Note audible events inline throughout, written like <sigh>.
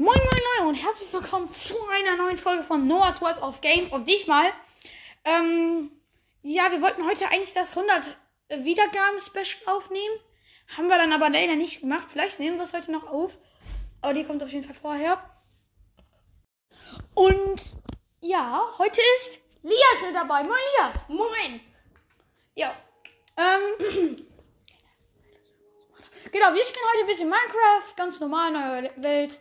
Moin moin moin und herzlich willkommen zu einer neuen Folge von Noah's World of Game. Und diesmal, ähm, ja, wir wollten heute eigentlich das 100 Wiedergaben-Special aufnehmen. Haben wir dann aber leider nicht gemacht. Vielleicht nehmen wir es heute noch auf. Aber die kommt auf jeden Fall vorher. Und ja, heute ist Lias mit dabei. Moin Lias. Moin! Ja. Ähm. <clears throat> Genau, wir spielen heute ein bisschen Minecraft. Ganz normal, neue Welt.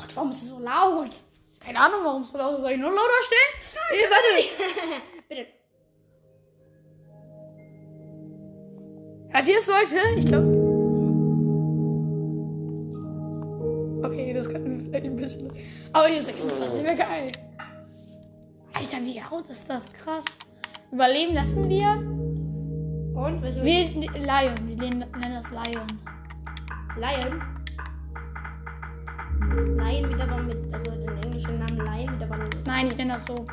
Gott, warum ist es so laut? Keine Ahnung, warum es so laut ist. Soll ich nur lauter stellen? Nee, warte. <laughs> Bitte. Hat ihr es, Leute? Ich glaube. Okay, das könnten wir vielleicht ein bisschen. Aber hier ist 26, wäre geil. Alter, wie laut ist das? Krass. Überleben lassen wir. Und? Welche? Wir Lion. Wir nennen das Lion. Lion? Lion wieder mal mit, also den englischen Namen Lion wieder mal mit. Nein, ich nenne das so.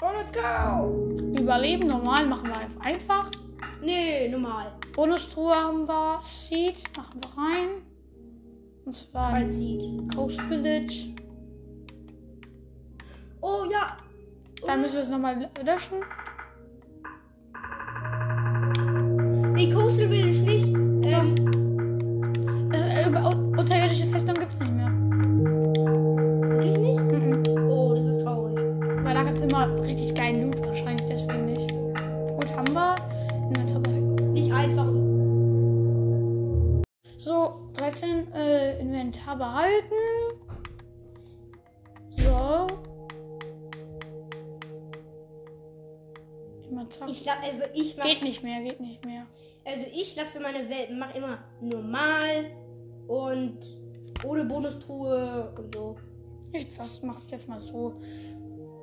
Oh, let's go! Überleben normal machen wir einfach. Nee, normal. Bonustruhe haben wir. Seed machen wir rein. Und zwar Kein Seed. Coast Village. Oh ja! Dann müssen wir es nochmal löschen. Nee, Coastal Village nicht. Nicht mehr, geht nicht mehr. also ich lasse meine Welt, mach immer normal und ohne Bonustruhe und so. Ich das mach's jetzt mal so.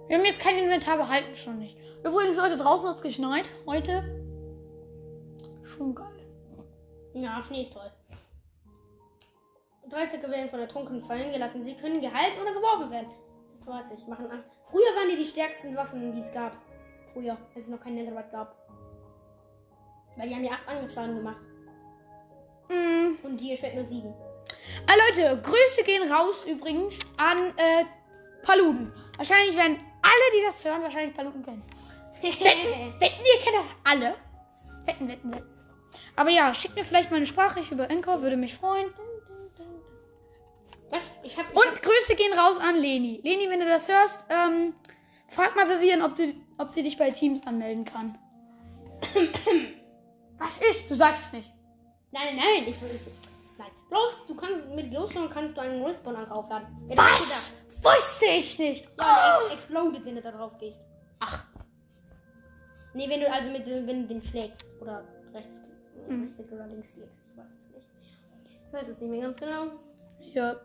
Wir haben jetzt kein Inventar behalten, schon nicht. Übrigens, Leute, draußen hat's geschneit. Heute. Schon geil. Ja, Schnee ist toll. Drei Zöcke werden von der Trunkenen fallen gelassen. Sie können gehalten oder geworfen werden. Das weiß ich. Machen an. Früher waren die die stärksten Waffen, die es gab. Früher, als es noch kein Netherite gab. Weil die haben ja acht Angriffsschaden gemacht. Mm. Und die schwert nur sieben. Ah, Leute, Grüße gehen raus übrigens an äh, Paluten. Wahrscheinlich werden alle, die das hören, wahrscheinlich Paluten kennen. <laughs> Wetten, wetten, ihr kennt das alle. Wetten, wetten, wetten. Aber ja, schickt mir vielleicht mal eine Sprachnachricht über Anchor, würde mich freuen. Was? Ich hab. Ich Und Grüße gehen raus an Leni. Leni, wenn du das hörst, ähm, frag mal Vivian, ob, du, ob sie dich bei Teams anmelden kann. <coughs> Was ist? Du sagst es nicht. Nein, nein. Ich will. Nein. Bloß, du kannst mit Glowstone kannst du einen Respawn-Anker aufladen. Ist Was? Wusste ich nicht. Ja, der ex explodet, wenn du da drauf gehst. Ach, Nee, wenn du also mit dem- wenn du den schlägst. Oder rechts klickst. Mhm. rechts oder links klickst. Ich weiß es nicht. Ich weiß es nicht mehr ganz genau. ja.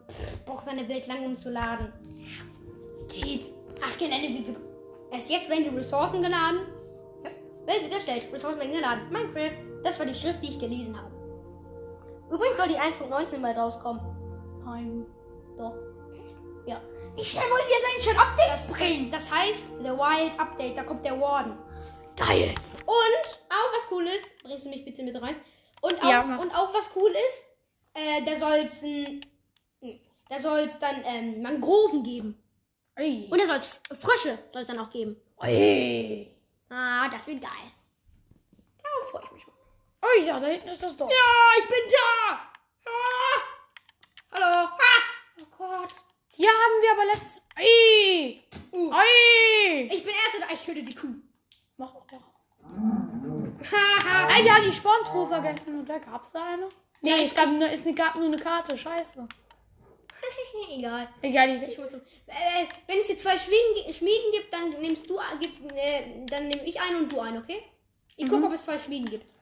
Braucht seine Welt lang, um zu laden. Geht. Ach, Gelände wird ge- Erst jetzt werden die Ressourcen geladen. Ja. Welt wird erstellt. Ressourcen werden geladen. Minecraft. Das war die Schrift, die ich gelesen habe. Übrigens soll die 1.19 bald rauskommen. Nein. Doch. Ja. Wie schnell wollen die eigentlich schon Updates Das, bringen? das, das heißt The Wild Update. Da kommt der Warden. Geil. Und auch was cool ist, bringst du mich bitte mit rein. Und auch, Ja, und auch was cool ist, äh, da soll's ein, da soll's dann ähm, Mangroven geben. Ui. Und da soll's Frösche soll's dann auch geben. Ui. Ah, das wird geil. Da freue ich mich mal. Oh ja, da hinten ist das doch. Ja, ich bin da! Ah! Hallo! Ah! Oh Gott! Hier haben wir aber letztes. Ui. Uh, Ui. ich bin erster da, ich töte die Kuh. Mach auch. Haha! Ey, wir haben die Sporntruhe vergessen. Oder gab's da eine? Nee, es gab nur, es gab nur eine Karte. Scheiße. <laughs> Egal. Egal, Ich ich, äh, wenn es hier zwei Schmieden, Schmieden gibt, dann nimmst du, gib, äh, dann nehme ich einen und du einen, okay? Ich Mhm. gucke, ob es zwei Schmieden gibt.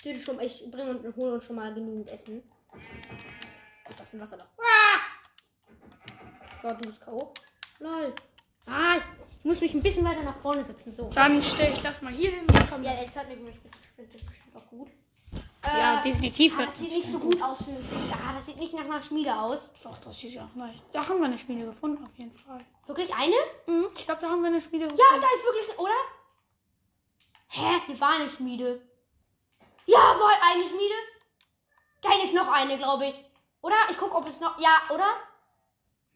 Ich töte schon, ich bringe und hole uns schon mal genügend Essen. Oh, das ist ein Wasser da. Ah! So, du bist K.O. Lol. Ah, ich muss mich ein bisschen weiter nach vorne setzen, so. dann stelle ich das mal hier hin. Kommt Ja, jetzt hört mich bestimmt auch gut. ja, Äh, definitiv. ah, das sieht nicht so gut aus. Für, ah, das sieht nicht nach einer Schmiede aus. Doch, das sieht ja auch nice. Da haben wir eine Schmiede gefunden, auf jeden Fall. Wirklich eine? Mhm, ich glaube, da haben wir eine Schmiede gefunden. Ja, da ist wirklich, oder? Hä? Hier war eine Schmiede. Jawohl, eine Schmiede. Hinten ist noch eine, glaube ich. Oder? Ich gucke, ob es noch. Ja, oder?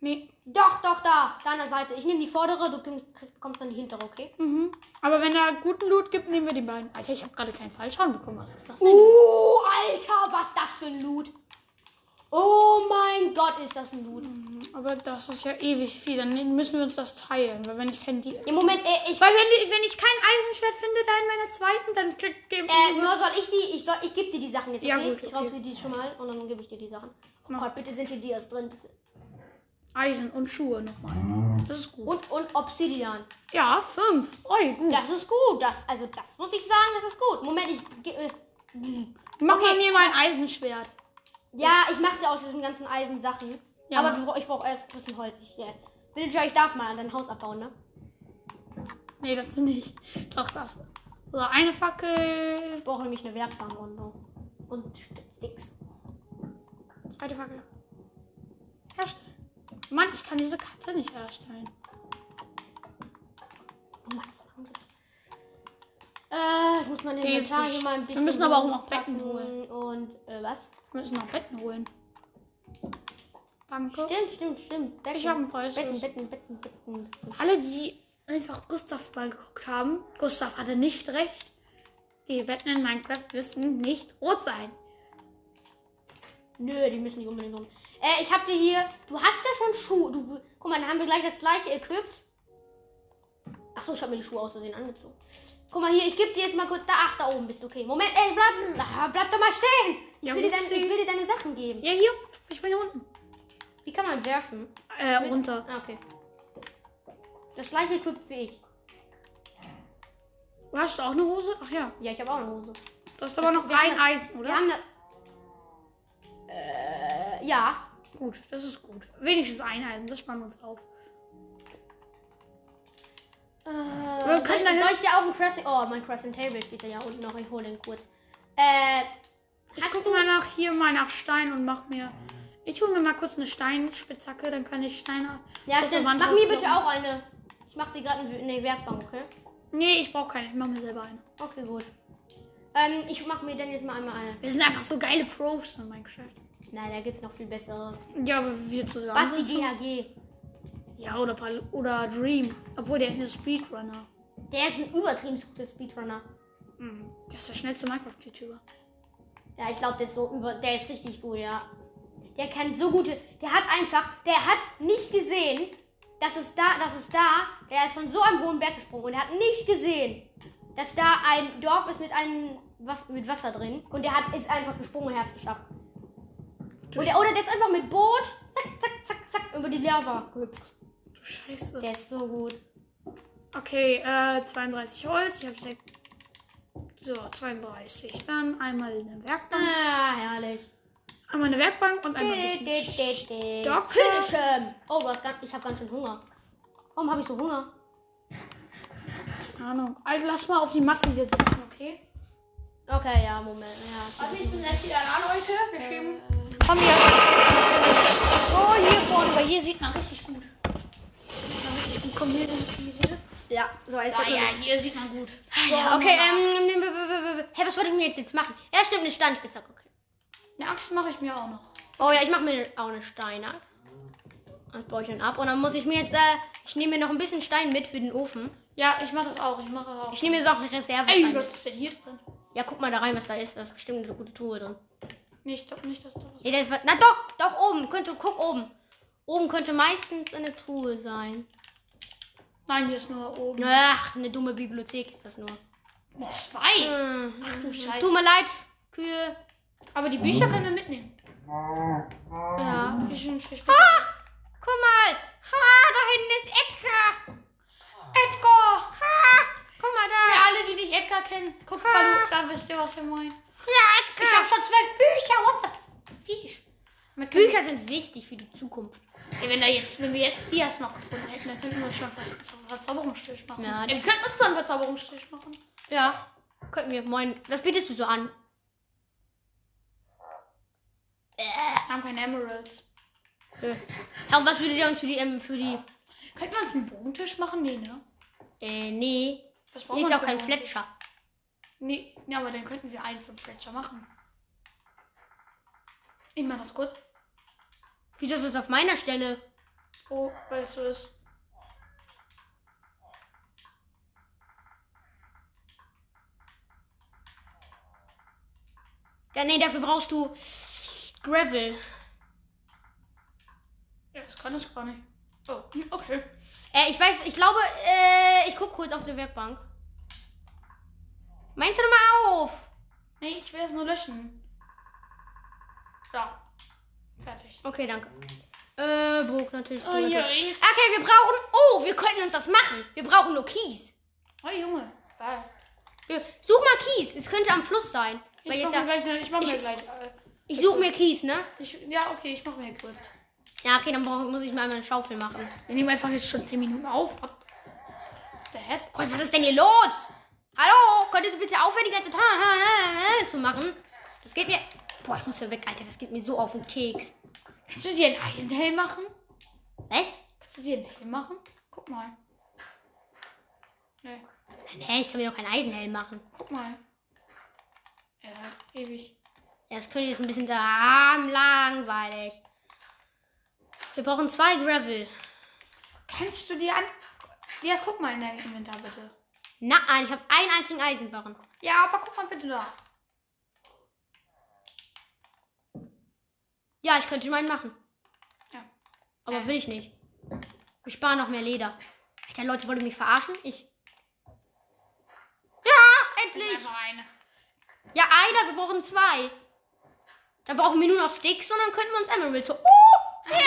Nee. Doch, doch, da. Da an der Seite. Ich nehme die vordere, du kommst, kommst dann die hintere, okay? Mhm. Aber wenn er guten Loot gibt, nehmen wir die beiden. Alter, ich habe gerade keinen Fallschaden bekommen. Was ist das denn? Oh, Alter, was ist das für ein Loot? Oh mein Gott, ist das ein Loot. Mhm, Aber das ist ja ewig viel. Dann müssen wir uns das teilen. Weil wenn ich kein die. Im Moment, äh, ich. Weil wenn, wenn ich kein Eisenschwert finde, da in meiner zweiten, dann krieg geben Äh, nur soll ich die. Ich, soll, ich gebe dir die Sachen jetzt, Ja, okay? gut, Ich raub okay. dir die schon mal und dann gebe ich dir die Sachen. Oh Mach. Gott, bitte sind hier Dias drin. Eisen und Schuhe nochmal. Das ist gut. Und, und Obsidian. Ja, fünf. Oi, gut. Das ist gut. Das, also, das muss ich sagen, das ist gut. Moment, ich. Äh, Mach okay. mir mal ein Eisenschwert. ja, ich mache dir aus diesen ganzen Eisen-Sachen. Ja, Aber du, ich brauche erst ein bisschen Holz. Ich, äh, Villager, ich darf mal dein Haus abbauen, ne? Nee, das nicht. Doch, das. So, eine Fackel. Ich brauche nämlich eine Werkbank und, und Sticks. Zweite Fackel. Herstellen. Mann, ich kann diese Karte nicht herstellen. Oh Mann, das war lang. Äh, ich muss meine Nee, Inventar ich- hier mal ein wir bisschen. müssen aber auch noch Betten holen. Und, äh, was? Wir müssen noch Betten holen. Danke. Stimmt, stimmt, stimmt. Betten. Ich habe einen Preis. Betten, Betten, Betten, Betten. Alle, die einfach Gustav mal geguckt haben, Gustav hatte nicht recht. Die Betten in Minecraft müssen nicht rot sein. Nö, die müssen nicht unbedingt rum. Äh, ich hab dir hier. Du hast ja schon Schuhe. Du, guck mal, dann haben wir gleich das gleiche equipped. Achso, ich habe mir die Schuhe aus Versehen angezogen. Guck mal hier, ich gebe dir jetzt mal kurz. Da, ach, da oben bist du. Okay, Moment, ey, bleib, bleib doch mal stehen. Ich, Ja, will dir upsie. ich will dir deine Sachen geben. Ja, hier. Ich bin hier unten. Wie kann man werfen? Äh, runter. Ah, okay. Das gleiche equipped wie ich. Du hast auch eine Hose? Ach ja. Ja, ich habe auch eine Hose. Du hast aber noch ein eine- Eisen, oder? Wir haben eine. Äh, ja. Gut, das ist gut. Wenigstens ein Eisen, das sparen wir uns auf. Äh, wir können soll, dann- soll ich dir auch ein Crafting. Oh, mein Crafting Table steht da ja unten noch. Ich hole den kurz. Äh, Ich du. mal nach hier mal nach Stein und mach mir. Ich tue mir mal kurz eine Steinspitzhacke, dann kann ich Steine. Ja, stimmt. Mach mir bitte auch eine. Ich mach dir gerade eine, Werkbank, okay? Nee, ich brauche keine. Ich mache mir selber eine. Okay, gut. Ähm, ich mach mir dann jetzt mal einmal eine. Wir sind einfach so geile Pros in Minecraft. Nein, da gibt's noch viel bessere. Ja, aber wir zusammen. Sind schon- GHG. Ja, oder, Pal oder Dream. Obwohl, der ist ein Speedrunner. Der ist ein übertrieben guter Speedrunner. Hm, Der ist der schnellste Minecraft-YouTuber. Ja, ich glaube, der ist so über. Der ist richtig gut, ja. Der kann so gute. Der hat einfach. Der hat nicht gesehen, dass es da. Dass es da. Der ist von so einem hohen Berg gesprungen und er hat nicht gesehen, dass da ein Dorf ist mit einem. Was, mit Wasser drin. Und der hat, ist einfach gesprungen und hat es geschafft. Und der, oder der ist einfach mit Boot. Zack, zack, zack, zack. Über die Lava gehüpft. Du Scheiße. Der ist so gut. Okay, äh, 32 Holz. Ich habe sechs. So, 32. Dann einmal eine Werkbank. Ah, herrlich. Einmal eine Werkbank und einmal ein bisschen Stock. Finish him. Oh, ganz, ich habe ganz schön Hunger. Warum habe ich so Hunger? Keine Ahnung. Also lass mal auf die Matte hier sitzen, okay? Okay, ja, Moment. Ja. Also ich bin gleich wieder da, Leute. Wir schieben. Komm hier. So, hier vorne, weil hier sieht man richtig gut. Sieht man richtig gut. Komm hier, hier, hier. Ja, so jetzt. Ja, ja, hier sieht man gut. So, okay, ähm, hey, was wollte ich mir jetzt, jetzt machen? Ja, stimmt, eine Steinspitzhacke, okay. Eine Axt mache ich mir auch noch. Oh ja, ich mache mir auch eine Steinaxt. Das baue ich dann ab. Und dann muss ich mir jetzt, äh, ich nehme mir noch ein bisschen Stein mit für den Ofen. Ja, ich mache das auch. Ich mache das auch. Ich nehme mir so auch eine Reserve. Ey, was ist denn hier drin? Ja, guck mal da rein, was da ist. Da ist bestimmt eine gute Truhe drin. Nee, ich glaube nicht, dass da was Nee, da ist was- na doch, doch oben. Könnte, guck oben. Oben könnte meistens eine Truhe sein. Nein, hier ist nur oben. Ach, eine dumme Bibliothek ist das nur. Zwei. Hm. Ach du Scheiße. Tut mir leid, Kühe. Aber die Bücher können wir mitnehmen. Ja. Ich, ich, ich, Ah, guck mal. Ha, da hinten ist Edgar. Edgar! Ha, guck mal Für da. alle, die nicht Edgar kennen, guckt mal, du, da wisst ihr, was wir meinen. Ja, Ich habe Edgar. schon zwölf Bücher. What the fish? Mit Büchern. Bücher sind wichtig für die Zukunft. Ey, wenn, da jetzt, wenn wir jetzt Dias noch gefunden hätten, dann könnten wir schon fast einen Verzauberungstisch machen. Ja, wir könnten uns so einen Verzauberungstisch machen. Ja, könnten wir. Moin. Was bietest du so an? Äh. Wir haben keine Emeralds. äh. Und was würdet ihr uns für die, ähm, für die, Könnten wir uns einen Bodentisch machen? Nee, ne? äh, nee. Das braucht Hier ist auch kein Fletcher. Nee, ja, aber dann könnten wir einen zum Fletcher machen. Ich mach das kurz. Wieso ist das auf meiner Stelle? Oh, weißt du es? Ja, nee, dafür brauchst du Gravel. Ja, das kann ich gar nicht. Oh, hm, okay. Äh, ich weiß, ich glaube, äh, ich guck kurz auf der Werkbank. Meinst du doch mal auf? Nee, ich will es nur löschen. So. Fertig. Okay, danke. Äh, Burg natürlich. Oh, ja, natürlich. ich- Okay, wir brauchen. Oh, wir könnten uns das machen. Wir brauchen nur Kies. Oh, Junge. Bye. Such mal Kies. Es könnte am Fluss sein. Ich jetzt mach mir ja, gleich, ich mach mir ich- gleich. Ich suche mir Kies, ne? ich, ja, okay, ich mach mir kurz. Ja, okay, dann brauch, muss ich mal eine Schaufel machen. Wir nehmen einfach jetzt schon 10 Minuten auf. What the heck? Gott, was ist denn hier los? Hallo, könntet ihr bitte aufhören, die ganze Zeit zu machen? Das geht mir. Boah, ich muss hier weg, Alter. Das geht mir so auf den Keks. Kannst du dir einen Eisenhelm machen? Was? Kannst du dir einen Helm machen? Guck mal. Nee, Nee, ich kann mir doch keinen Eisenhelm machen. guck mal. Ja, ewig. Ja, das könnte jetzt ein bisschen da langweilig. Wir brauchen zwei Gravel. Kannst du dir an. Ja, guck mal in dein Inventar bitte. Nein, ich habe einen einzigen Eisenbarren. Ja, aber guck mal bitte da. Ja, ich könnte meinen machen. Ja. Aber will ich nicht. Wir sparen noch mehr Leder. Alter, Leute, wollt ihr mich verarschen? Ich. Ja, endlich! Einfach eine. Ja, einer, wir brauchen zwei. Dann brauchen wir nur noch Sticks und dann könnten wir uns Emeralds so. Oh! Ja,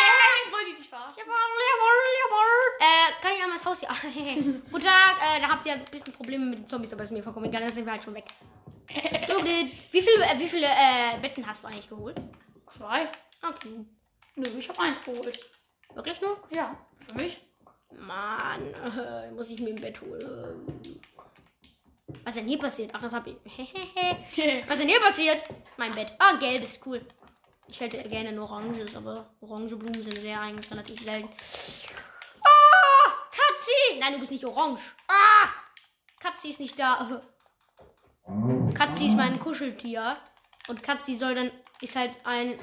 ich wollte dich verarschen. Jawohl, jawohl, jawohl. Äh, kann ich einmal ins Haus hier? <laughs> Guten Tag, äh, da habt ihr ein bisschen Probleme mit den Zombies, aber ist mir vollkommen egal, dann sind wir halt schon weg. So, wie viele, äh, wie viele äh, Betten hast du eigentlich geholt? Zwei? Okay. Nö, ich habe eins geholt. Wirklich nur? Ja, für mich. Mann, äh, muss ich mir ein Bett holen. Was ist denn hier passiert? Ach, das hab ich. <laughs> Was ist denn hier passiert? Mein Bett. Ah, gelb ist cool. Ich hätte gerne ein oranges, aber orange Blumen sind sehr eigentlich relativ selten. Ah, Katzi! Nein, du bist nicht orange. Ah! Katzi ist nicht da. <laughs> Katzi ist mein Kuscheltier. Und Katzi soll dann. Ist halt ein.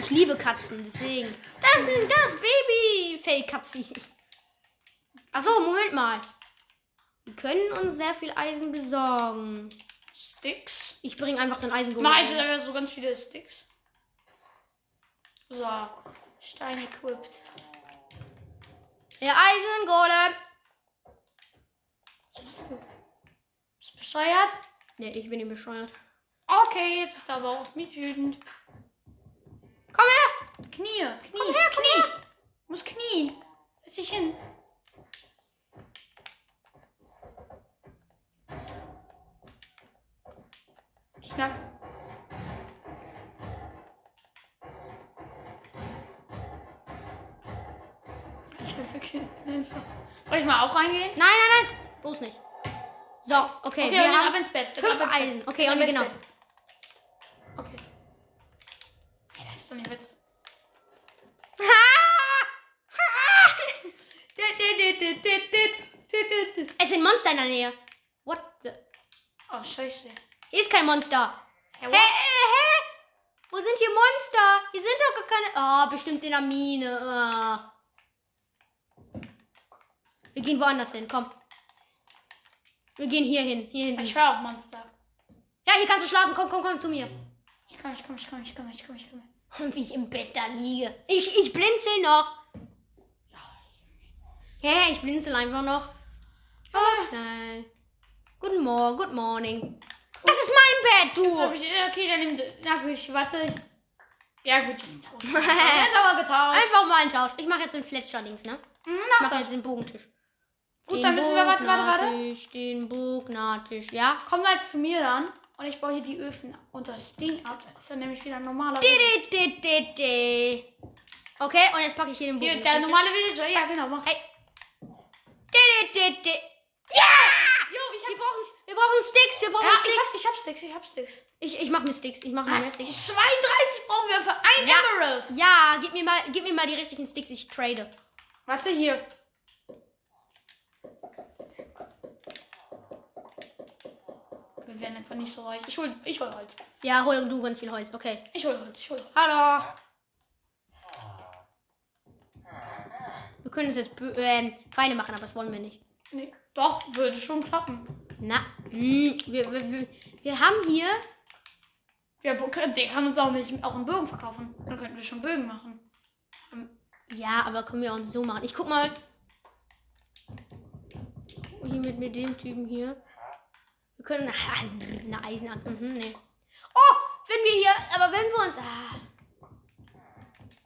Ich liebe Katzen, deswegen. Das ist das Baby! Fake Katzi. Achso, Moment mal. Wir können uns sehr viel Eisen besorgen. Sticks. Ich bringe einfach den Eisen Meinte, da wären so ganz viele Sticks. So. Stein equipped. Ja, Eisengolem. Was machst du? Bist du bescheuert? Ne, ich bin nicht bescheuert. Okay, jetzt ist er aber auf mich wütend. Komm her! Knie, Knie, Komm her, Knie. her. Muss knien. Setz dich hin. Schnapp. Ich will wirklich einfach. Soll ich mal auch reingehen? Nein, nein, nein. Bloß nicht. So, okay. Okay, wir und jetzt ab ins Bett. Jetzt fünf ab ins Bett. Eisen. Okay, Jetzt und genau. Bett. Okay. Hey, das ist doch nicht Witz. <laughs> es sind Monster in der Nähe. What the? Oh, scheiße. Hier ist kein Monster. Hä, Hä, what? hä? Wo sind hier Monster? Hier sind doch gar keine. Ah, bestimmt in der Mine. Ah. Wir gehen woanders hin, komm. Wir gehen hier hin. Hier hin. Ich war auch Monster. Ja, hier kannst du schlafen. Komm, komm, komm zu mir. Ich komme, ich komme, ich komme, ich komme, ich komme, ich komme. Und wie ich im Bett da liege. Ich, ich blinzel noch. Ja, ich blinzel einfach noch. Okay. Guten Morgen, good morning. Das ist mein Bett, hab du. ich, okay, dann nimm. Na gut, ich warte. Ich, ja, gut, das ist tausend. <laughs> Jetzt aber getauscht. Einfach mal einen Tausch. Ich mache jetzt den Fletcher-Dings, ne? Hm, Ich mach mache das. jetzt den Bogentisch. Gut, Den dann müssen wir. Warte, warte, warte. Bognatisch, Den Bognatisch, ja? Komm mal jetzt zu mir dann. Und ich baue hier die Öfen und das Ding ab. Das ist dann nämlich wieder ein normaler. Di. Okay, und jetzt packe ich hier den Hier, Bognatisch. der normale Villager. Ja, genau, mach. Hey. Ja! Jo, ich Wir brauchen, wir brauchen Sticks, wir brauchen Ja, ich Sticks. hab, ich hab Sticks, ich hab Sticks. Ich, ich mach mir Sticks, ich mach mir mehr Sticks. 32 brauchen wir für ein Ja. Emerald. Ja, gib mir mal, gib mir mal die restlichen Sticks, ich trade. Warte hier. werden einfach nicht so reich. Ich hol, ich hol Holz. Ja, hol du ganz viel Holz. Okay. Ich hol Holz, ich hol Holz. Hallo. Wir können uns jetzt ähm, Pfeile machen, aber das wollen wir nicht. Nee, doch, würde schon klappen. Na, mh, wir, wir, wir, wir haben hier. Ja, der kann uns auch, nicht, auch einen Bogen verkaufen. Dann könnten wir schon Bögen machen. Ja, aber können wir auch so machen. Ich guck mal. Hier mit, mit dem Typen hier. Wir können. <laughs> Eine Eisenachse. Mhm, nee. Oh, wenn wir hier. Aber wenn wir uns. Ah,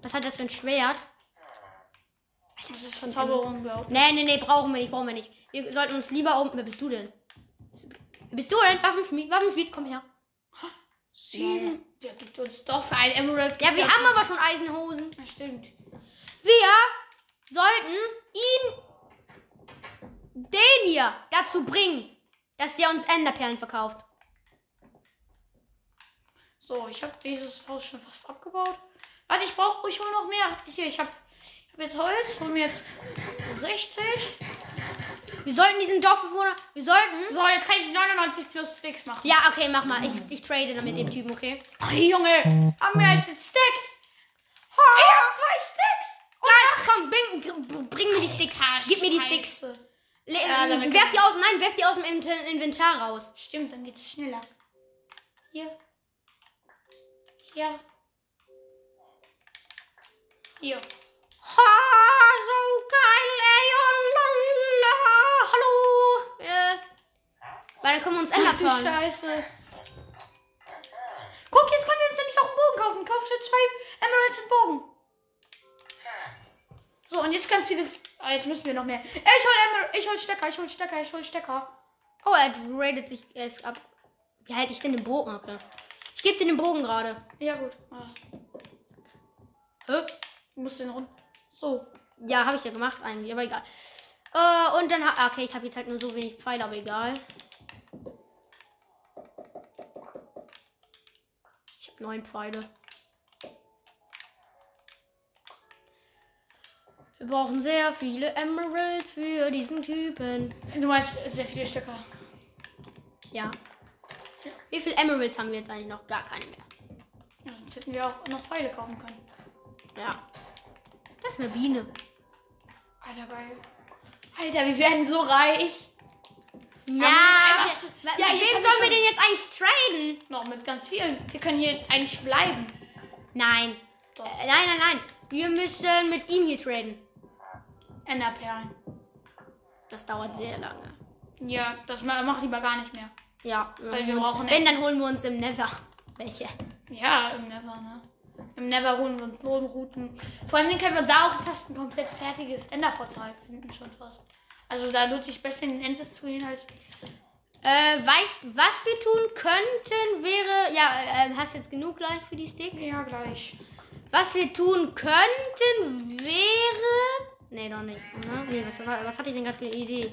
was hat das für ein Schwert? Das ist Verzauberung, glaube ich. Nee, nee, nee, brauchen wir nicht, brauchen wir nicht. Wir sollten uns lieber um. Wer bist du denn? Bist du denn? Waffenschmied, Waffenschmied, komm her. Sieben. Der gibt uns doch für ein Emerald. Ja, wir haben aber schon Eisenhosen. Ja, stimmt. Wir sollten ihn. Den hier dazu bringen, dass der uns Enderperlen verkauft. So, ich habe dieses Haus schon fast abgebaut. Warte, ich brauche, ich hole noch mehr. Hier, ich habe ich hab jetzt Holz, hol mir jetzt 60. Wir sollten diesen Dorfbewohner. Wir sollten. So, jetzt kann ich 99 plus Sticks machen. Ja, okay, mach mal. Ich, ich trade dann mit dem Typen, okay? Oh, Junge, haben wir jetzt einen Stick? Ich habe zwei Sticks. Ja, komm, bring, bring mir die Sticks. Gib mir die Sticks. Scheiße. Le Ja, damit werf die aus. Nein, werf die aus dem Inven- Inventar raus. Stimmt, dann geht's schneller. Hier. Hier. Hier. Ha, so geil, ey. Oh. Hallo. Äh, weil dann können wir uns du Enderperlen. Scheiße. Guck, jetzt können wir uns nämlich auch einen Bogen kaufen. Kauf für zwei Emeralds und Bogen. So, und jetzt ganz viele. Ah, jetzt müssen wir noch mehr. Äh, Ich hol, Emer ich hol Stecker, ich hol Stecker, ich hol Stecker. Oh, er radet sich erst ab. Wie halte ich denn den Bogen? Okay. Ich gebe dir den Bogen gerade. Ja, gut. mach das. Hä? Du musst den rund. So. Ja, habe ich ja gemacht eigentlich, aber egal. Äh, und dann ha- okay, ich habe jetzt halt nur so wenig Pfeile, aber egal. Ich habe neun Pfeile. Wir brauchen sehr viele Emeralds für diesen Typen. Du meinst sehr viele Stecker. Ja. Wie viele Emeralds haben wir jetzt eigentlich noch? Gar keine mehr. Ja, sonst hätten wir auch noch Pfeile kaufen können. Ja. Das ist eine Biene. Alter, geil. Alter, wir werden so reich. Ja, wir Ja, mit wem sollen wir denn jetzt eigentlich traden? Noch mit ganz vielen. Wir können hier eigentlich bleiben. Nein. Äh, nein, nein, nein. Wir müssen mit ihm hier traden. Enderperlen. Das dauert sehr lange. Ja, das ma- mach lieber gar nicht mehr. Ja, Weil wir brauchen Wenn, dann holen wir uns im Nether. Welche? Ja, im Never, ne? Im Never holen wir uns Lohnrouten. Vor allem können wir da auch fast ein komplett fertiges Enderportal finden, schon fast. Also da lohnt sich besser in den Endes zu gehen als. Äh, weißt, was wir tun könnten, wäre. Ja, äh, hast jetzt genug gleich für die Sticks? Ja, gleich. Was wir tun könnten, wäre. Nee, doch nicht. Oder? Nee, was, was hatte ich denn gerade für eine Idee?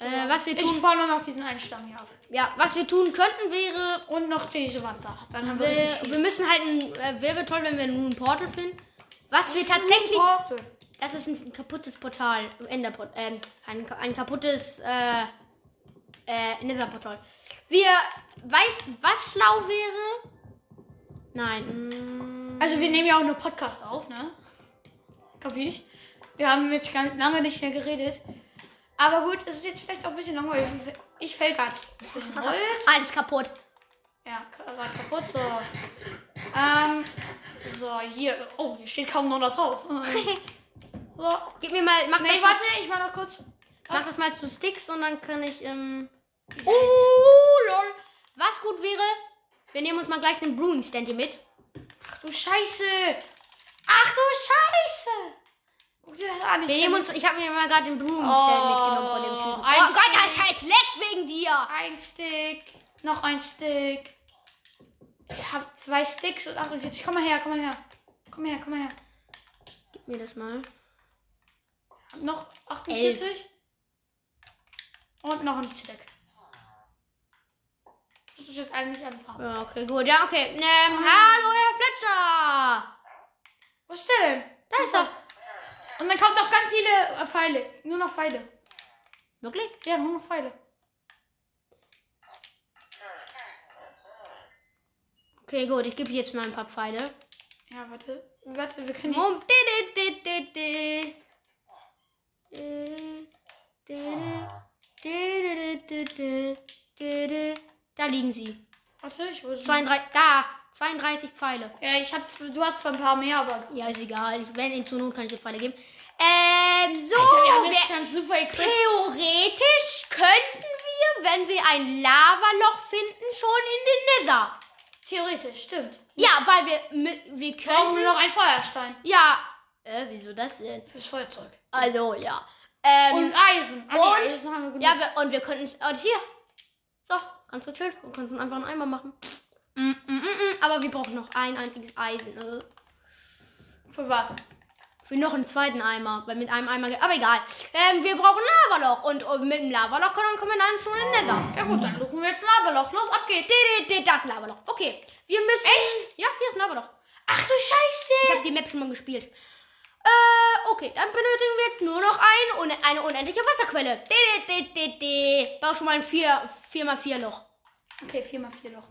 Äh, was wir Ich tun. baue nur noch diesen einen Stamm hier ab. Ja, was wir tun könnten, wäre. Und noch diese Wand da. Dann haben wir Wir, wir müssen halt ein. Äh, wäre toll, wenn wir nun ein Portal finden. Was Das wir tatsächlich. Portal. Das ist ein kaputtes Portal. Enderport. Ähm, ein, ein kaputtes. Äh, äh, Netherportal. Wir. Weißt was schlau wäre? Nein. mm, Also wir nehmen ja auch nur Podcast auf, ne? Kapier ich? Wir haben jetzt ganz lange nicht mehr geredet. Aber gut, es ist jetzt vielleicht auch ein bisschen langweilig. Ich fäll <laughs> Holz. Alles kaputt. Ja, gerade kaputt. So. Ähm, so, hier. Oh, hier steht kaum noch das Haus. <laughs> So. Gib mir mal. Mach, Nee, das, mal, warte, ich mach noch kurz. mach das mal zu Sticks und dann kann ich. Ähm, oh, lol. Was gut wäre, wir nehmen uns mal gleich den Brewing Stand hier mit. Ach du Scheiße. Ach du Scheiße. An. Ich Wir nehmen uns, ich habe mir mal gerade den Brewing Stand Oh, mitgenommen von dem Typen. ein Oh Gott, Stick. Alter, es leckt wegen dir. Ein Stick. Noch ein Stick. Ich hab zwei Sticks und 48. Komm mal her, komm mal her. Komm her, komm mal her. Gib mir das mal. Noch 48. Und noch ein Stick. Das ist jetzt eigentlich alles haben. Ja, okay, gut. Ja, okay. Ähm, hallo, Herr Fletcher. Wo ist der denn? Da ist er. Und dann kommt noch ganz viele äh, Pfeile. Nur noch Pfeile. Wirklich? Ja, nur noch Pfeile. Okay, gut, ich gebe jetzt mal ein paar Pfeile. Ja, warte. Warte, wir können die. Mom, di, di, di, di. Di, di, di, di, di, di, di. Da liegen sie. Warte, ich muss. 32, da, 32 Pfeile. Ja, ich hab. zw- Du hast zwar ein paar mehr, aber. Ja, ist egal. Ich, wenn in zur Not kann ich dir Pfeile geben. Ähm, so. Alter, wir haben jetzt wir- schon super equipped. Theoretisch könnten wir, wenn wir ein Lavaloch finden, schon in den Nether. Theoretisch, stimmt. Ja, weil wir, wir Brauchen wir können. noch einen Feuerstein Ja. Äh, wieso das denn? fürs Feuerzeug. Also, ja. Ähm, Und Eisen. Nee, und- Eisen haben wir genug. ja, wir, und wir könnten es. Und hier. So, ganz so chill. Wir können es einfach einen Eimer machen. Mm, mm, mm, mm. Aber wir brauchen noch ein einziges Eisen. Äh. Für was? Für noch einen zweiten Eimer. Weil mit einem Eimer. Aber egal. Ähm, wir brauchen ein Lavaloch. Und, und mit dem Lavaloch können, können wir dann schon in den Nether. Ja gut, dann suchen wir jetzt ein Lavaloch. Los, ab geht's. Das Lavaloch. Okay. Wir müssen. Echt? Ja, hier ist ein Lavaloch. Ach du Ich Scheiße. habe die Map schon mal gespielt. Äh, okay, dann benötigen wir jetzt nur noch ein, eine unendliche Wasserquelle. Di- di- di- di. Bau schon mal ein 4, 4x4 Loch. Okay, 4 mal 4 Loch.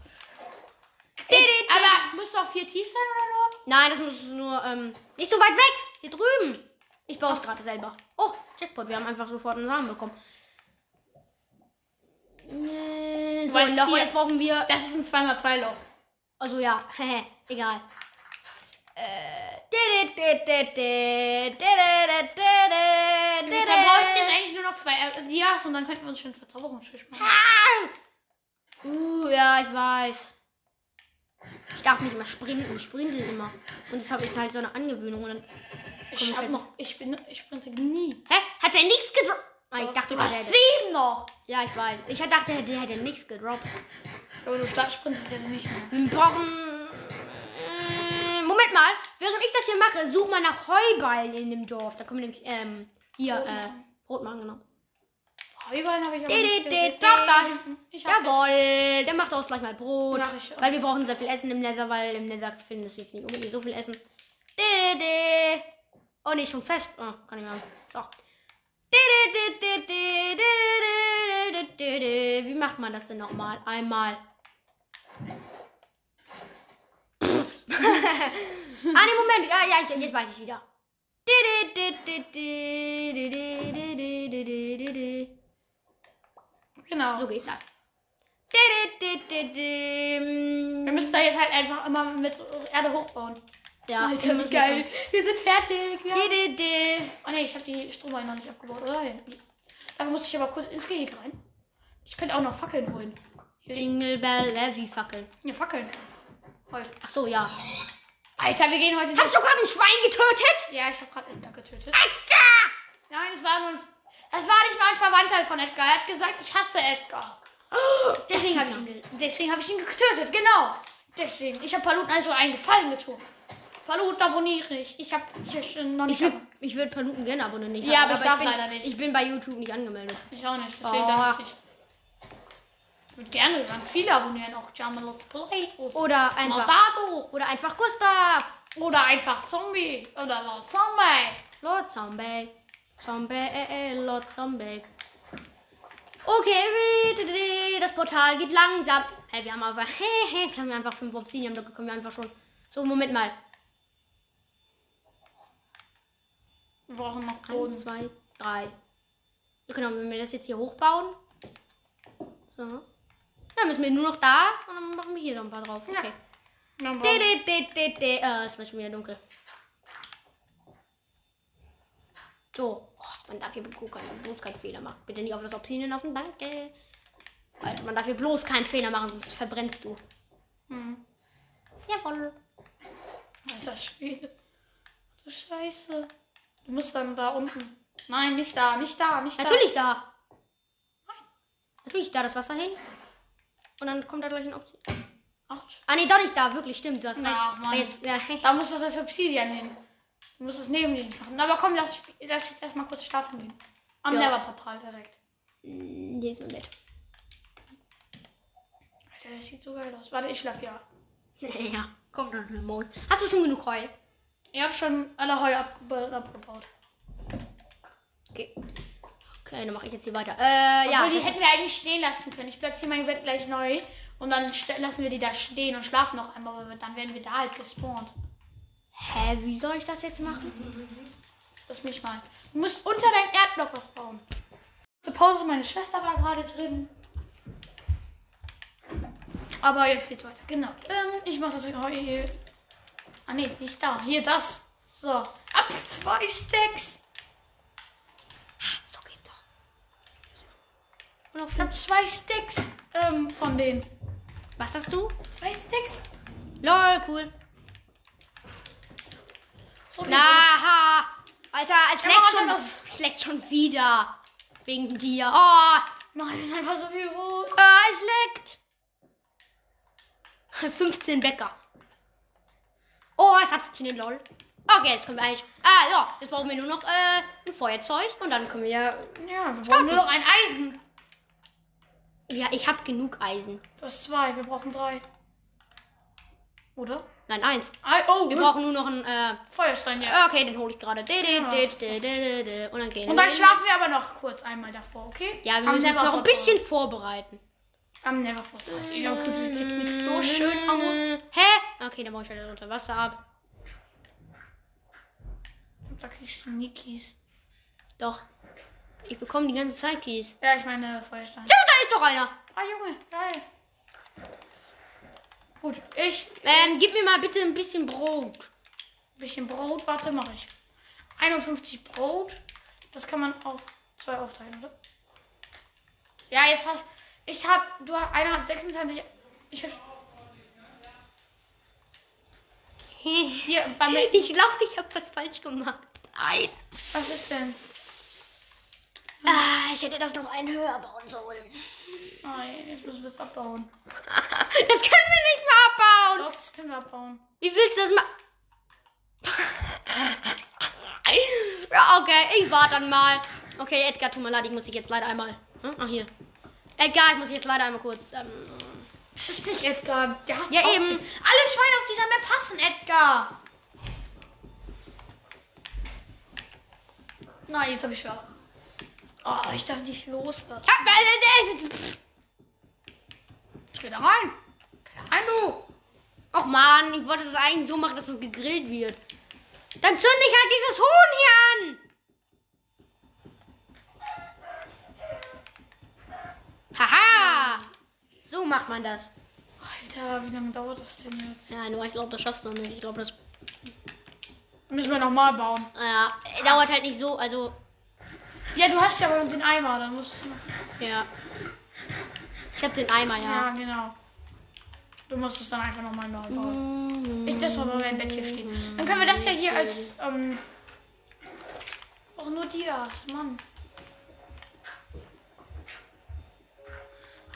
Aber musst du auch viel tief sein oder nur? Nein, das muss nur ähm, nicht so weit weg. Hier drüben. Ich baue es gerade selber. Oh, Jackpot. Wir haben einfach sofort einen Samen bekommen. Äh, so, Loch. Jetzt brauchen wir. Das ist ein 2x2 Loch. Also ja, <laughs> egal. Da braucht jetzt eigentlich nur noch zwei Dias und dann könnten wir uns schon verzaubern machen. Uh, ja, ich weiß. Ich darf nicht immer sprinten. Ich sprinte immer. Und das habe ich halt so eine Angewöhnung. Und dann, Ich Komm, hab jetzt- noch, ich bin, ich sprinte nie. hä? Hat er nichts gedroppt? Ah, ich dachte du hast hätte. sieben noch. Ja, ich weiß. Ich dachte, der hätte nichts gedroppt. Aber du sprintest jetzt nicht mehr. Wir brauchen. Äh, Moment mal. Während ich das hier mache, such mal nach Heuballen in dem Dorf. Da kommen nämlich, ähm, hier, äh. Rotmachen, genau. Heuballen habe ich auch de, nicht de, de, Doch, da hinten. Ich Jawohl, der macht auch gleich mal Brot. Mach ich auch. Weil wir brauchen sehr viel Essen im Nether, weil im Nether finden es jetzt nicht unbedingt so viel Essen. De, de. Oh ne, schon fest. Oh, kann ich mal. So. Wie macht man das denn nochmal? Einmal. ah, ne, Moment. Ah, ja, jetzt weiß ich wieder. Genau. So geht das. Wir müssen da jetzt halt einfach immer mit Erde hochbauen. Ja, Alter, wie geil. Wir sind fertig. Ja. Oh ne, ich habe die Strohballen noch nicht abgebaut, oder? Dafür musste ich aber kurz ins Gehege rein. Ich könnte auch noch Fackeln holen. Jingle Bell, äh, wie Fackeln. ja, Fackeln. Heute. Ach so, ja. Alter, wir gehen heute. Hast du gerade ein Schwein getötet? Ja, ich habe gerade Edgar getötet. Edgar! Nein, es war nur. Das war nicht mal ein Verwandter von Edgar. Er hat gesagt, ich hasse Edgar. Deswegen habe ich ihn, ge- deswegen habe ich ihn getötet. Genau. Deswegen. Ich habe Paluten also einen Gefallen getan. Paluten abonniere ich. Ich habe noch Ich nicht. würde ich würd Paluten gerne abonnieren. nicht, Ja, aber ich darf bin, leider nicht. Ich bin bei YouTube nicht angemeldet. Ich auch nicht. Deswegen Oh. darf ich nicht. Ich würde gerne ganz viele abonnieren. Auch Jama Let's Play. Oder einfach. Moldado. Oder einfach Gustav. Oder einfach Zombie. Oder mal Zombie. Lord Zombie. Zombie, äh, äh, Lord Zombie. Okay, das Portal geht langsam. Hey, wir haben aber, <laughs> hey, hey, haben wir einfach fünf Obsidian Blöcke, können wir einfach schon. So, Moment mal. Wir brauchen noch Eins, Boden. zwei, drei. Ja, genau, wenn wir das jetzt hier hochbauen. So. Dann müssen wir nur noch da und dann machen wir hier noch ein paar drauf. Ja. Okay. De, brauchen- de, de, de, de. Äh, wird schon wieder dunkel. So. Oh, man darf hier bloß keinen, bloß keinen Fehler machen. Bitte nicht auf das Obsidian laufen, danke. Alter, man darf hier bloß keinen Fehler machen, sonst verbrennst du. Hm. Jawohl. Alter Schwede. Ach du Scheiße. Du musst dann da unten. Nein, nicht da, nicht da, nicht Natürlich da. Natürlich da das Wasser hin. Und dann kommt da gleich ein Obsidian. da. Autsch. Ah, nee, doch nicht da. Wirklich, stimmt. Du hast Na, recht. Mann. Jetzt, äh, <laughs> Da muss das als Obsidian hin. Du musst es neben den machen. Aber komm, lass, lass jetzt erstmal kurz schlafen gehen. Am Ja. Neverportal direkt. Mm, Hier ist mein Bett. Alter, das sieht so geil aus. Warte, ich schlaf ja. <laughs> ja, komm dann, Maus. Hast du schon genug Heu? Ich hab schon alle Heu abgeba abgebaut. Okay. Okay, dann mache ich jetzt hier weiter. Äh, ja. Obwohl, die das hätten wir eigentlich stehen lassen können. Ich platziere mein Bett gleich neu Und dann lassen wir die da stehen und schlafen noch einmal, aber dann werden wir da halt gespawnt. Hä, wie soll ich das jetzt machen? Lass mich mal. Du musst unter dein Erdblock was bauen. Zur Pause, meine Schwester war gerade drin. Aber jetzt geht's weiter. Genau. Ähm, ich mache das hier. Ah nee, nicht da. Hier das. So. Ab zwei Stacks. So geht doch. Und auf Ich habe zwei Stacks ähm, von denen. Was hast du? Zwei Stacks. Lol, cool. So Na, Alter, es Ja, leckt schon, es leckt schon wieder. Wegen dir. Oh, Nein, das ist einfach so viel rot. ah, es leckt. <laughs> 15 Bäcker. Oh, es hat funktioniert, lol. Okay, jetzt können wir eigentlich. Ah, ja, jetzt brauchen wir nur noch äh, ein Feuerzeug und dann können wir. Ja, wir brauchen nur noch ein Eisen. Ja, ich habe genug Eisen. Du hast zwei, wir brauchen drei. Oder? Nein, eins. Ei- Oh, Wir äh, brauchen nur noch einen. Äh, Feuerstein, ja. okay, den hole ich gerade. Und dann gehen Und dann schlafen wir aber noch kurz einmal davor, okay? Ja, wir Am müssen uns noch ein bisschen vorbereiten. Am. Das heißt, ich glaube, das sieht nicht so schön aus. Hä? Okay, dann baue ich halt unter Wasser ab. Da kriegst du nie Kies. Doch. Ich bekomme die ganze Zeit Kies. Ja, ich meine Feuerstein. Ja, da ist doch einer. Ah, Junge, geil. Gut, ich. Ähm, gib mir mal bitte ein bisschen Brot. Ein bisschen Brot, warte, mache ich. 51 Brot. Das kann man auf zwei aufteilen, oder? Ja, jetzt hast ich hab, du hast, einer hat 26, ich hab, <laughs> hier, beim, Ich glaube, ich habe was falsch gemacht. Nein. was ist denn? Ah, ich hätte das noch einen höher bauen sollen. Nein, jetzt müssen wir es abbauen. <laughs> Das können wir nicht mehr abbauen. Doch, das können wir abbauen. Wie willst du das machen? <laughs> okay, ich warte dann mal. Okay, Edgar, tut mir leid, ich muss dich jetzt leider einmal. Hm? Ach, hier. Edgar, ich muss dich jetzt leider einmal kurz. Ähm, Das ist nicht Edgar. Der hasst Ja, eben. Alle Schweine auf dieser Map hassen Edgar. Nein, jetzt habe ich schon. Oh, ich darf nicht los. Ich geh da rein. Geh da rein, du. Och man, ich wollte das eigentlich so machen, dass es gegrillt wird. Dann zünd ich halt dieses Huhn hier an. Haha. So macht man das. Alter, wie lange dauert das denn jetzt? Ja, nur ich glaube, das schaffst du nicht. Ich glaube, das Müssen wir nochmal bauen. ja, dauert halt nicht so. Also, Ja, du hast ja aber noch den Eimer. Dann musst du noch. ja. Ich habe den Eimer, Ja, ja. genau. Du musst es dann einfach nochmal neu bauen. Ich das aber mein Bett hier stehen. Dann können wir das ja hier als. Ähm, auch nur Dias, Mann.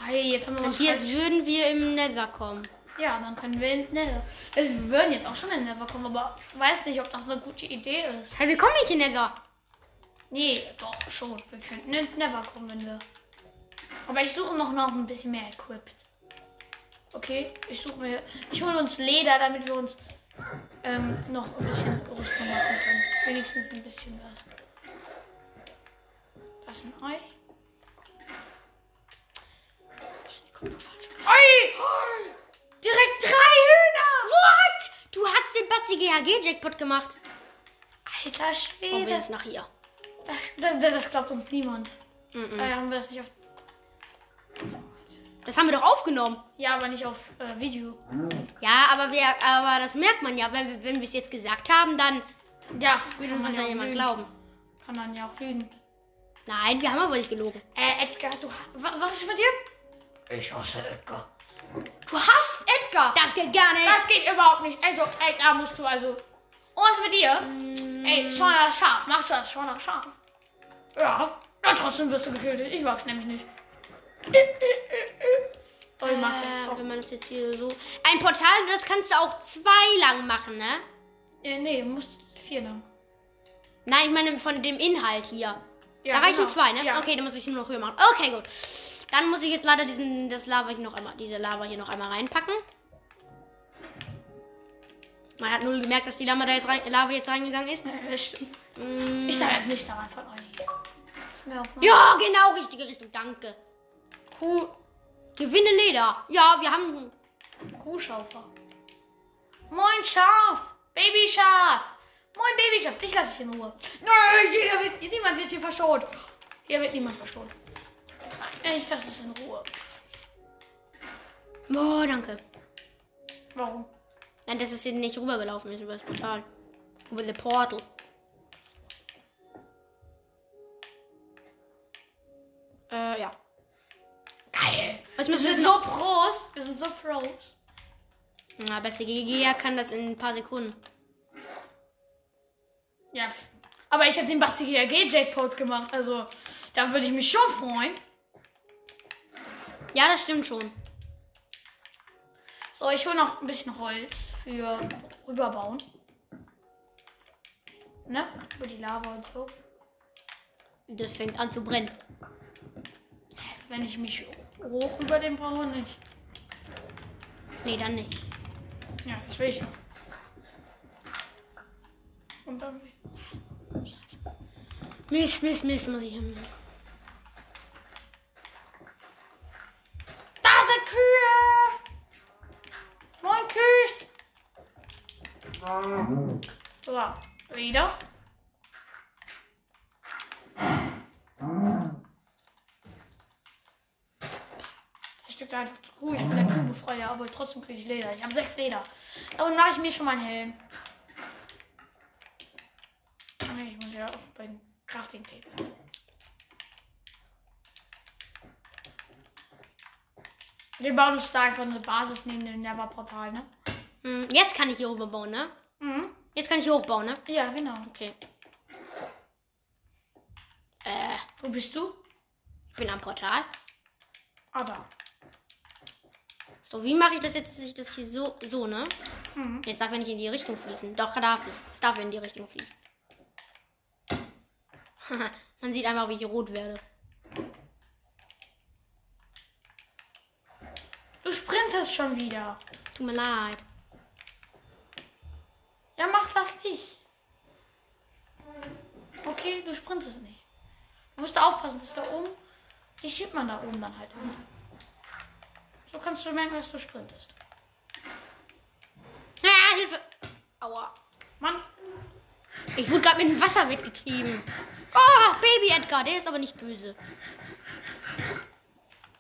Hey, jetzt haben wir was falsch. würden wir im Nether kommen. Ja, dann können wir in Nether. Wir würden jetzt auch schon in Nether kommen, aber weiß nicht, ob das eine gute Idee ist. Hey, wir kommen nicht in Nether. Nee, doch, schon. Wir könnten in Nether kommen, wenn wir. Aber ich suche noch, noch ein bisschen mehr equipped. Okay, ich suche mir. Ich hole uns Leder, damit wir uns ähm, noch ein bisschen Rüstung machen können. Wenigstens ein bisschen was. Das ist ein Ei. Ei! Direkt drei Hühner! What? Du hast den Basti GHG-Jackpot gemacht. Alter Kommen wir Schwede. jetzt nach hier. Das, das, das, das glaubt uns niemand. Mhm. Daher haben wir das nicht auf. Das haben wir doch aufgenommen. Ja, aber nicht auf äh, Video. Ja, aber wir, aber das merkt man ja. Wenn, wir- wenn wir es jetzt gesagt haben, dann Ja, kann uns man das ja auch jemand lügen. glauben. Kann dann ja auch lügen. Nein, wir haben aber nicht gelogen. Äh, Edgar, du. wa- Was ist mit dir? Ich hasse Edgar. Du hast Edgar! Das geht gar nicht. Das geht überhaupt nicht. Also, ey, da musst du also. Und was ist mit dir? Mm. Ey, schwanger Schaf. Machst du das schwanger Schaf? Ja. Ja, trotzdem wirst du getötet. Ich mag's nämlich nicht. Oh, ich mag's jetzt äh, auch. wenn man das jetzt hier so. Ein Portal, das kannst du auch zwei lang machen, ne? Äh, nee, du musst vier lang. Nein, ich meine von dem Inhalt hier. Ja, da reichen genau. zwei, ne? Ja. Okay, dann muss ich nur noch höher machen. Okay, gut. Dann muss ich jetzt leider diesen, das Lava hier noch einmal, diese Lava hier noch einmal reinpacken. Man hat null gemerkt, dass die Lava, da jetzt rein, Lava jetzt reingegangen ist. Ja, stimmt. Mm. Ich darf jetzt nicht da reinfallen. Je. Ist mir auf Ja, genau, richtige Richtung. Danke. Cool. Gewinne Leder. Ja, wir haben. Kuhschaufer. Moin Schaf. Babyschaf. Moin Babyschaf. Dich lasse ich in Ruhe. Nein, wird, niemand wird hier verschont. Hier wird niemand verschont. Nein, Ich lasse es in Ruhe. Oh, danke. Warum? Nein, dass es hier nicht rübergelaufen ist über das Portal. Über the Portal. Äh, ja. Geil. Was Wir müssen sind wir so Pros. Wir sind so Pros. Na, beste GG kann das in ein paar Sekunden. Ja. Aber ich habe den Basti GRG Jackpot gemacht. Also, da würde ich mich schon freuen. Ja, das stimmt schon. So, ich hole noch ein bisschen Holz für rüberbauen. Ne? Über die Lava und so. Das fängt an zu brennen. Wenn ich mich hoch über den brauche, nicht. Nee, dann nicht. Ja, das will ich ja. Und dann. Mist, Mist, Mist, muss ich haben. Da einfach zu Kuh. Ich bin der Kuhbefreier, aber trotzdem kriege ich Leder. Ich habe sechs Leder. Aber dann mache ich mir schon mal einen Helm. Nee, ich muss ja auf beim Crafting Table. Wir bauen uns da einfach eine Basis neben dem Never-Portal, ne? Hm, jetzt kann ich hier rüberbauen, ne? Mhm. Jetzt kann ich hier hochbauen, ne? Ja, genau. Okay. Äh, Wo bist du? ich bin am Portal. Ah, da. So, wie mache ich das jetzt, dass ich das hier so, so, ne? Mhm. Jetzt darf er nicht in die Richtung fließen. Doch, darf es. Es darf in die Richtung fließen. <laughs> Man sieht einfach, wie ich rot werde. Du sprintest schon wieder. Tut mir leid. Ja, mach das nicht. Okay, du sprintest nicht. Du musst aufpassen, dass da oben. Die sieht man da oben dann halt immer. So kannst du merken, dass du sprintest. Ah, Hilfe! Aua. Mann, Ich wurde gerade mit dem Wasser weggetrieben. Oh, Baby Edgar, der ist aber nicht böse.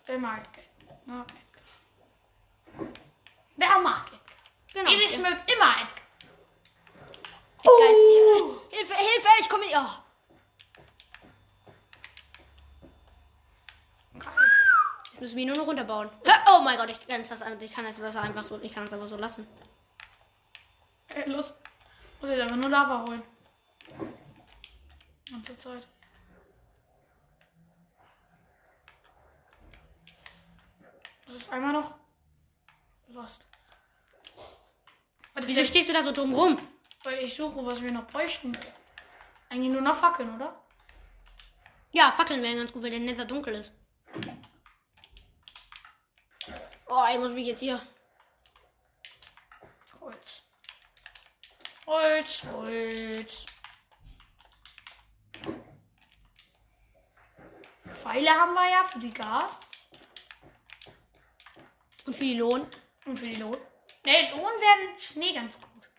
der mag Edgar. Mag Edgar. Der mag Edgar. Genau. Der- mögt immer Edgar. Edgar ist hier. Hilfe, Hilfe, ich komme in. Oh. Müssen wir ihn nur noch runterbauen. Oh mein Gott, ich kann das, ich kann das einfach so, ich kann es einfach so lassen. Lust. Muss jetzt einfach nur Lava holen. Ganze Zeit. Das ist einmal noch. Lost. Warte, Wieso stehst du da so dumm rum? Weil ich suche, was wir noch bräuchten. Eigentlich nur noch Fackeln, oder? Ja, Fackeln wären ganz gut, weil der Nether dunkel ist. Oh, ich muss mich jetzt hier. Holz. Holz, Holz. Pfeile haben wir ja für die Gasts Und für die Lohn. und für die Lohn. Ne, Lohn werden Schnee ganz gut.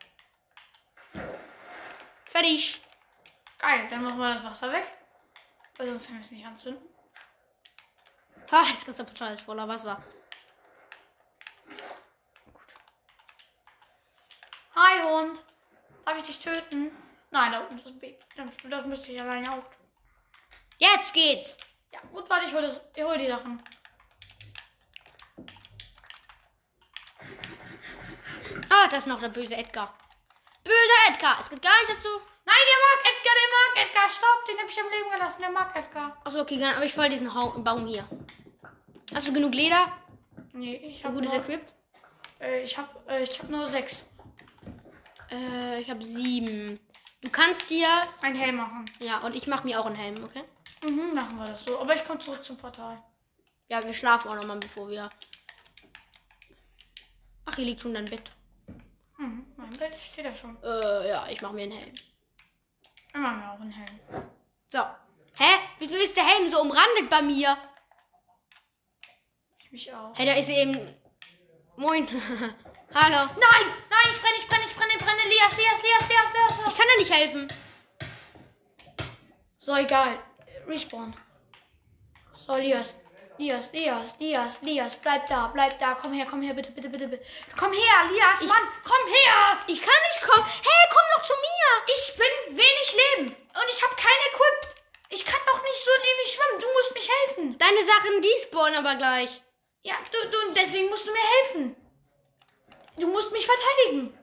Fertig. Geil, dann machen wir das Wasser weg. Weil sonst können wir es nicht anzünden. Ha, das ganze Portal ist voller Wasser. Hi Hund. Darf ich dich töten? Nein, da unten ist ein Baby. Das, müsste ich alleine auch tun. Jetzt geht's. Ja, gut, warte, ich hol, das, ich hol die Sachen. Ah, das ist noch der böse Edgar. Böser Edgar. Es gibt gar nicht dazu. Nein, der mag Edgar, der mag Edgar. Stopp, den hab ich am Leben gelassen. Der mag Edgar. Achso, okay, gar- aber ich voll diesen Hau Baum hier. Hast du genug Leder? Nee, ich Ein hab gutes nur, Equip? äh, ich hab, äh, ich hab nur sechs. Äh, ich habe sieben. Du kannst dir. Ein Helm machen. Ja, und ich mache mir auch einen Helm, okay? Mhm, machen wir das so. Aber ich komme zurück zum Portal. Ja, wir schlafen auch nochmal, bevor wir. Ach, hier liegt schon dein Bett. Mhm, mein Bett steht da schon. Äh, ja, ich mache mir einen Helm. Wir machen ja auch einen Helm. So. Hä? Wieso ist der Helm so umrandet bei mir? Ich mich auch. Hey, da ist eben. Moin. <laughs> Hallo. Nein, nein, ich brenne, ich brenne, ich brenne, ich brenne. Lias, Lias, Lias, Lias, Lias. Ich kann dir nicht helfen. So, egal. Respawn. So, Lias. Lias, Lias, Lias, Lias, bleib da, bleib da. Komm her, komm her, bitte, bitte, bitte, bitte. Komm her, Lias, Mann, komm her. Ich kann nicht kommen. Hey, komm doch zu mir. Ich bin wenig Leben und ich habe keine Equip. Ich kann doch nicht so ewig schwimmen. Du musst mich helfen. Deine Sachen, die spawnen aber gleich. Ja, du, du, deswegen musst du mir helfen. Du musst mich verteidigen.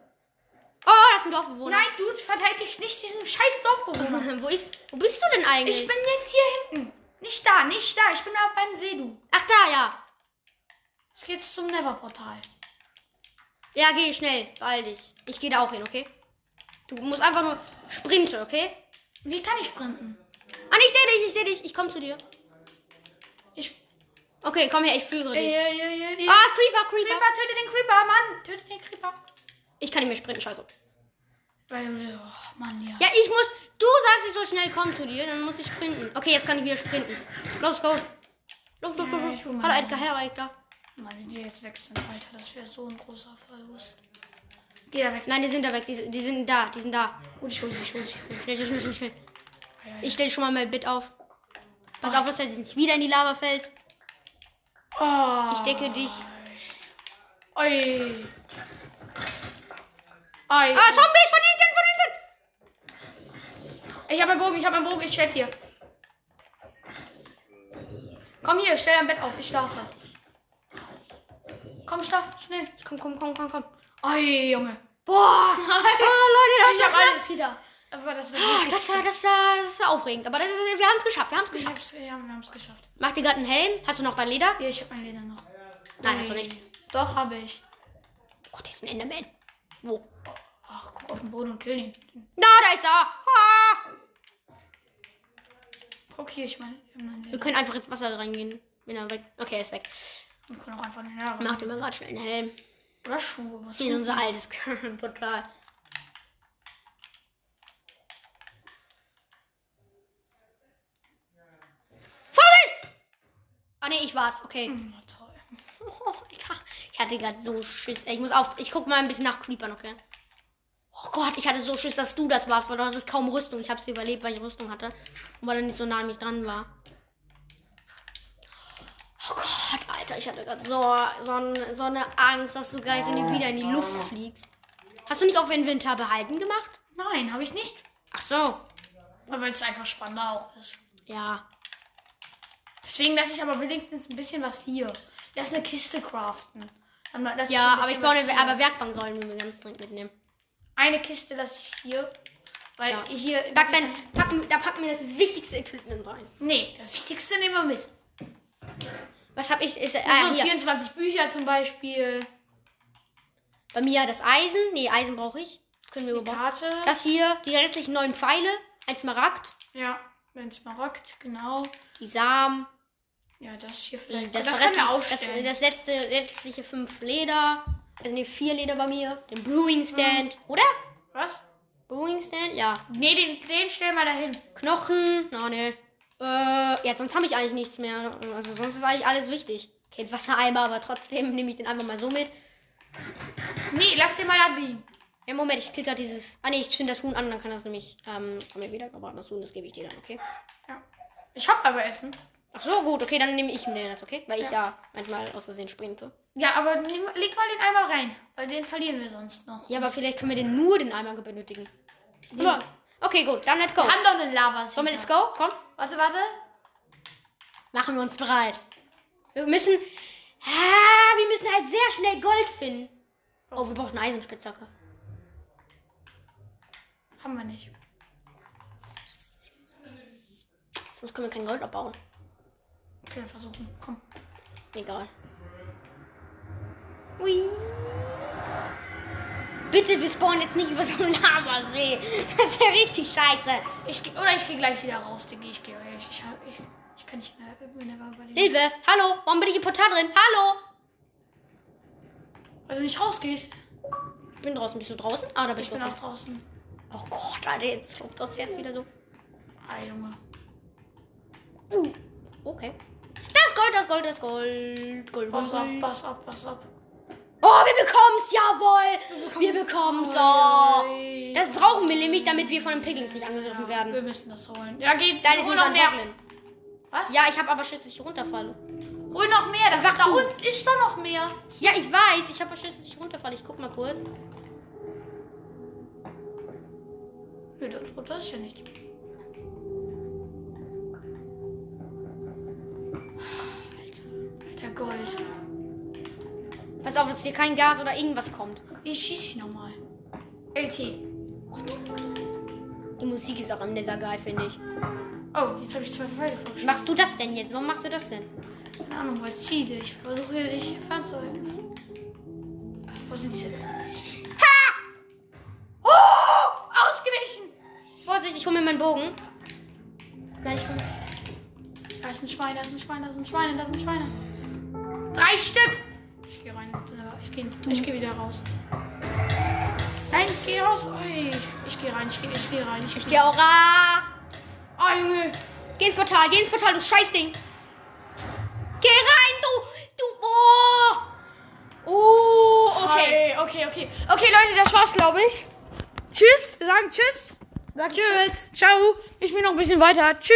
Oh, das sind Dorfbewohner. Nein, du verteidigst nicht diesen scheiß Dorfbewohner. <laughs> wo, ist, wo bist du denn eigentlich? Ich bin jetzt hier hinten. Nicht da, nicht da. Ich bin da beim See, du. Ach, da, ja. Ich gehe jetzt zum Never-Portal. Ja, geh schnell. Beeil dich. Ich gehe da auch hin, okay? Du musst einfach nur sprinten, okay? Wie kann ich sprinten? Ah, ich sehe dich, ich sehe dich. Ich komme zu dir. Okay, komm her, ich führe dich. Ah, Creeper, Creeper. Creeper, töte den Creeper, Mann. Töte den Creeper. Ich kann nicht mehr sprinten, scheiße. Weil, oh, Mann, ja. Ja, ich muss. Du sagst, ich soll schnell kommen zu dir, dann muss ich sprinten. Okay, jetzt kann ich wieder sprinten. Los, go. Los, los, los. Los. Hallo. Edgar, hallo, Edgar. Mann, wenn die jetzt weg sind, Alter, das wäre so ein großer Verlust. Geh da weg. Nein, die sind da weg. Die, die sind da, die sind da. Gut, ich hol sie, ich hol sie. Schnell, schnell, schnell, schnell. Ich stelle schon mal mein Bett auf. Pass auf, dass du jetzt nicht wieder in die Lava fällst. Oh. Ich decke dich. Oi. Oi. Ah, Zombies von hinten, von hinten. Ich habe einen Bogen, ich habe einen Bogen, ich helfe dir. Komm hier, stell dein Bett auf, ich schlafe. Komm, schlaf, schnell. Komm, komm, komm, komm, komm. Oi, Junge. Boah. Oh, <laughs> Leute, das Ich habe war alles wieder. Aber das ist Ah, Wichtigste. das war, das war, das war aufregend. Aber das ist, wir haben es geschafft, wir haben es geschafft. ja, wir haben es geschafft. Mach dir gerade einen Helm. Hast du noch dein Leder? Hier, ich habe mein Leder noch. Nein, hast du nicht. Doch, habe ich. Oh, das ist ein Enderman. Wo? Ach, guck auf den Boden und kill ihn. Da, da ist er. Ah. Guck hier, ich meine, mein Wir können einfach ins Wasser reingehen. Wenn er weg. Okay, er ist weg. Wir können auch einfach den Leder Mach dir mal gerade schnell einen Helm. Oder Schuhe. Was Wie für- unser altes <laughs> Portal. Ah ne, ich war's. Okay. Hm, na toll. <laughs> Oh, Alter. Ich hatte gerade so Schiss. Ich muss auf. Ich guck mal ein bisschen nach Creepern, okay? Oh Gott, ich hatte so Schiss, dass du das warst, weil du hattest kaum Rüstung. Ich hab's überlebt, weil ich Rüstung hatte. Und weil er nicht so nah an mich dran war. Oh Gott, Alter, ich hatte gerade so, so, ein- so eine Angst, dass du gleich in die, wieder in die Luft fliegst. Hast du nicht auf Inventar behalten gemacht? Nein, habe ich nicht. Ach so. Weil es einfach spannender auch ist. Ja. Deswegen lasse ich aber wenigstens ein bisschen was hier. Lass eine Kiste craften. Ja, aber ich baue was eine, aber Werkbank sollen wir ganz dringend mitnehmen. Eine Kiste lasse ich hier. Weil Ja. ich hier. Pack dann, packen, da packen wir das wichtigste Equipment rein. Nee, das Wichtigste nehmen wir mit. Was hab ich? Ist, äh, Also hier. 24 Bücher zum Beispiel. Bei mir das Eisen. Nee, Eisen brauche ich. Können wir Die gebrauchen. Karte. Das hier, die restlichen neun Pfeile. Ein Smaragd. ja, ein Smaragd, genau. Die Samen. Ja, das hier vielleicht. Das, Das, aufstellen. Das, das letzte, letztliche fünf Leder. Also nee, vier Leder bei mir. Den Brewing Stand. Oder? Was? Brewing Stand? Ja. Nee, den, den stellen wir dahin. Knochen. Na, nee. Äh, ja, sonst habe ich eigentlich nichts mehr. Also sonst ist eigentlich alles wichtig. Okay, Wassereimer, aber trotzdem <laughs> nehme ich den einfach mal so mit. Nee, lass den mal da liegen. Ja, Moment, ich klicke dieses. Ah, nee, ich zünde das Huhn an, dann kann das nämlich. Ähm, kann mir wieder gebratenes Huhn, das gebe ich dir dann, okay? Ja. Ich hab aber Essen. Ach so, gut, okay, dann nehme ich mir das, okay? Weil ich ja manchmal aus Versehen sprinte. Ja, aber leg mal den Eimer rein. Weil den verlieren wir sonst noch. Ja, aber vielleicht können wir den nur den Eimer benötigen. Ja. Okay, gut, dann let's go. Wir haben doch eine lava wir let's go? Komm, Warte, warte. machen wir uns bereit. Wir müssen. Ah, wir müssen halt sehr schnell Gold finden. Oh, wir brauchen eine Eisenspitzhacke. Haben wir nicht. Sonst können wir kein Gold abbauen. Okay, wir versuchen. Komm. Egal. Ui. Bitte, wir spawnen jetzt nicht über so einen Lavasee. Das ist ja richtig scheiße. Ich, oder ich gehe gleich wieder raus, Diggi. Ich gehe. Ich, ich, ich, ich kann nicht mehr, überlegen. Hilfe! Hallo! Warum bin ich im Portal drin? Hallo! Weil du nicht rausgehst. Ich bin draußen. Bist du draußen? Ah, da bist Ich du. bin Okay. auch draußen. Oh Gott, Alter, jetzt kommt das jetzt wieder so. Ah, Junge. Okay. Das Gold, das Gold, das Gold. Gold, Pass auf, Gold. pass auf, pass auf. Oh, wir bekommen's, jawohl. Wir bekommen's. Oh. Das brauchen wir nämlich, damit wir von den Piglins nicht angegriffen Wir werden. müssen das holen. Ja, geht. Deine ist hol noch mehr. trocknen. Was? Ja, ich habe aber Schiss, dass ich runterfalle. Hol noch mehr. Da, da unten ist doch noch mehr. Ja, ich weiß. Ich habe Schiss, dass ich runterfalle. Ich guck mal kurz. Nö, da drunter ist ja nichts. Alter Gold. Pass auf, dass hier kein Gas oder irgendwas kommt. Wie schieße ich nochmal? LT. Die Musik ist auch am Nether geil, finde ich. Oh, jetzt habe ich zwei Pfeile vorgeschlagen. machst du das denn jetzt? Warum machst du das denn? Keine Ahnung, weil Ziele. Ich versuche hier dich fernzuhalten. Wo sind diese? Ha! Oh! Ausgewichen! Vorsicht, ich hole mir meinen Bogen. Nein, ich hol mir. Da ist ein Schwein, da ist ein Schwein, da sind Schweine, da sind Schweine. Drei Stück! Ich gehe rein. Ich gehe ich geh wieder raus. Nein, ich gehe raus. Oh, ich ich gehe rein, ich gehe ich geh rein. Ich, Ich geh auch ra. Oh, Junge! Geh ins Portal, geh ins Portal, du Scheißding. Geh rein, du. Du. Oh. Oh, okay. Okay, okay, okay. Okay, Leute, das war's, glaube ich. Tschüss. Wir sagen Tschüss. Sag Tschüss. Ciao. Ich bin noch ein bisschen weiter. Tschüss.